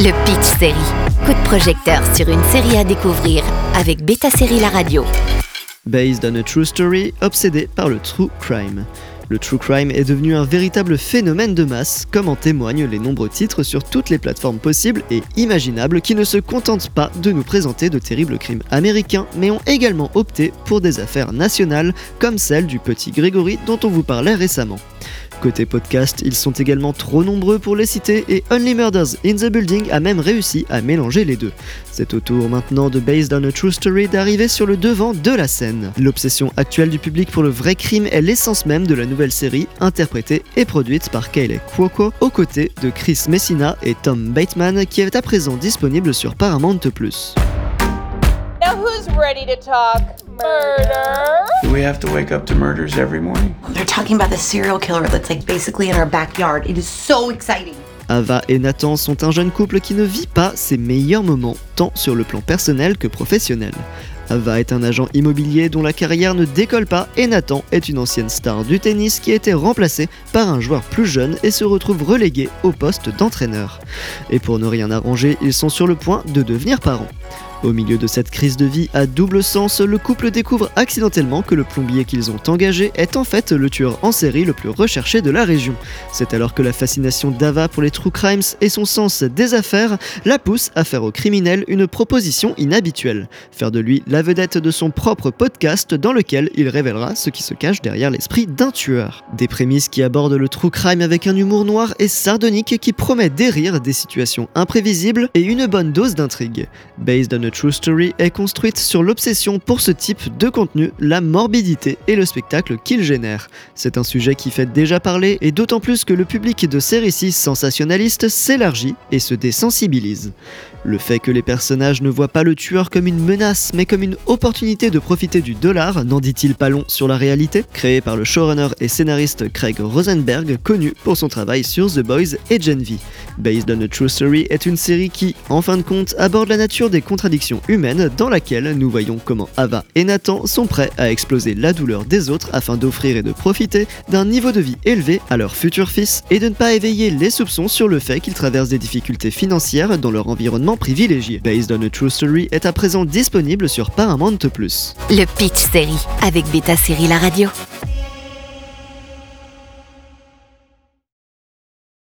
Le Pitch Série. Coup de projecteur sur une série à découvrir avec Beta Série La Radio. Based on a true story, obsédé par le true crime. Le true crime est devenu un véritable phénomène de masse, comme en témoignent les nombreux titres sur toutes les plateformes possibles et imaginables qui ne se contentent pas de nous présenter de terribles crimes américains, mais ont également opté pour des affaires nationales, comme celle du petit Grégory dont on vous parlait récemment. Côté podcast, ils sont également trop nombreux pour les citer et Only Murders in the Building a même réussi à mélanger les deux. C'est au tour maintenant de Based on a True Story d'arriver sur le devant de la scène. L'obsession actuelle du public pour le vrai crime est l'essence même de la nouvelle série, interprétée et produite par Kayleigh Cuoco, aux côtés de Chris Messina et Tom Bateman, qui est à présent disponible sur Paramount+. Now who's ready to talk murder? Do we have to wake up to murders every morning? They're talking about the serial killer that's like basically in our backyard. It is so exciting. Ava et Nathan sont un jeune couple qui ne vit pas ses meilleurs moments, tant sur le plan personnel que professionnel. Ava est un agent immobilier dont la carrière ne décolle pas et Nathan est une ancienne star du tennis qui a été remplacée par un joueur plus jeune et se retrouve relégué au poste d'entraîneur. Et pour ne rien arranger, ils sont sur le point de devenir parents. Au milieu de cette crise de vie à double sens, le couple découvre accidentellement que le plombier qu'ils ont engagé est en fait le tueur en série le plus recherché de la région. C'est alors que la fascination d'Ava pour les true crimes et son sens des affaires la poussent à faire au criminel une proposition inhabituelle, faire de lui la vedette de son propre podcast dans lequel il révélera ce qui se cache derrière l'esprit d'un tueur. Des prémices qui abordent le true crime avec un humour noir et sardonique qui promet des rires, des situations imprévisibles et une bonne dose d'intrigue. Based on a True Story est construite sur l'obsession pour ce type de contenu, la morbidité et le spectacle qu'il génère. C'est un sujet qui fait déjà parler et d'autant plus que le public de ces récits sensationnalistes s'élargit et se désensibilise. Le fait que les personnages ne voient pas le tueur comme une menace mais comme une opportunité de profiter du dollar n'en dit-il pas long sur la réalité Créé par le showrunner et scénariste Craig Rosenberg, connu pour son travail sur The Boys et Gen V. Based on a True Story est une série qui, en fin de compte, aborde la nature des contradictions humaines dans laquelle nous voyons comment Ava et Nathan sont prêts à exploser la douleur des autres afin d'offrir et de profiter d'un niveau de vie élevé à leur futur fils et de ne pas éveiller les soupçons sur le fait qu'ils traversent des difficultés financières dans leur environnement privilégié. Based on a True Story est à présent disponible sur Paramount+. Le Pitch Série avec Beta Série La Radio.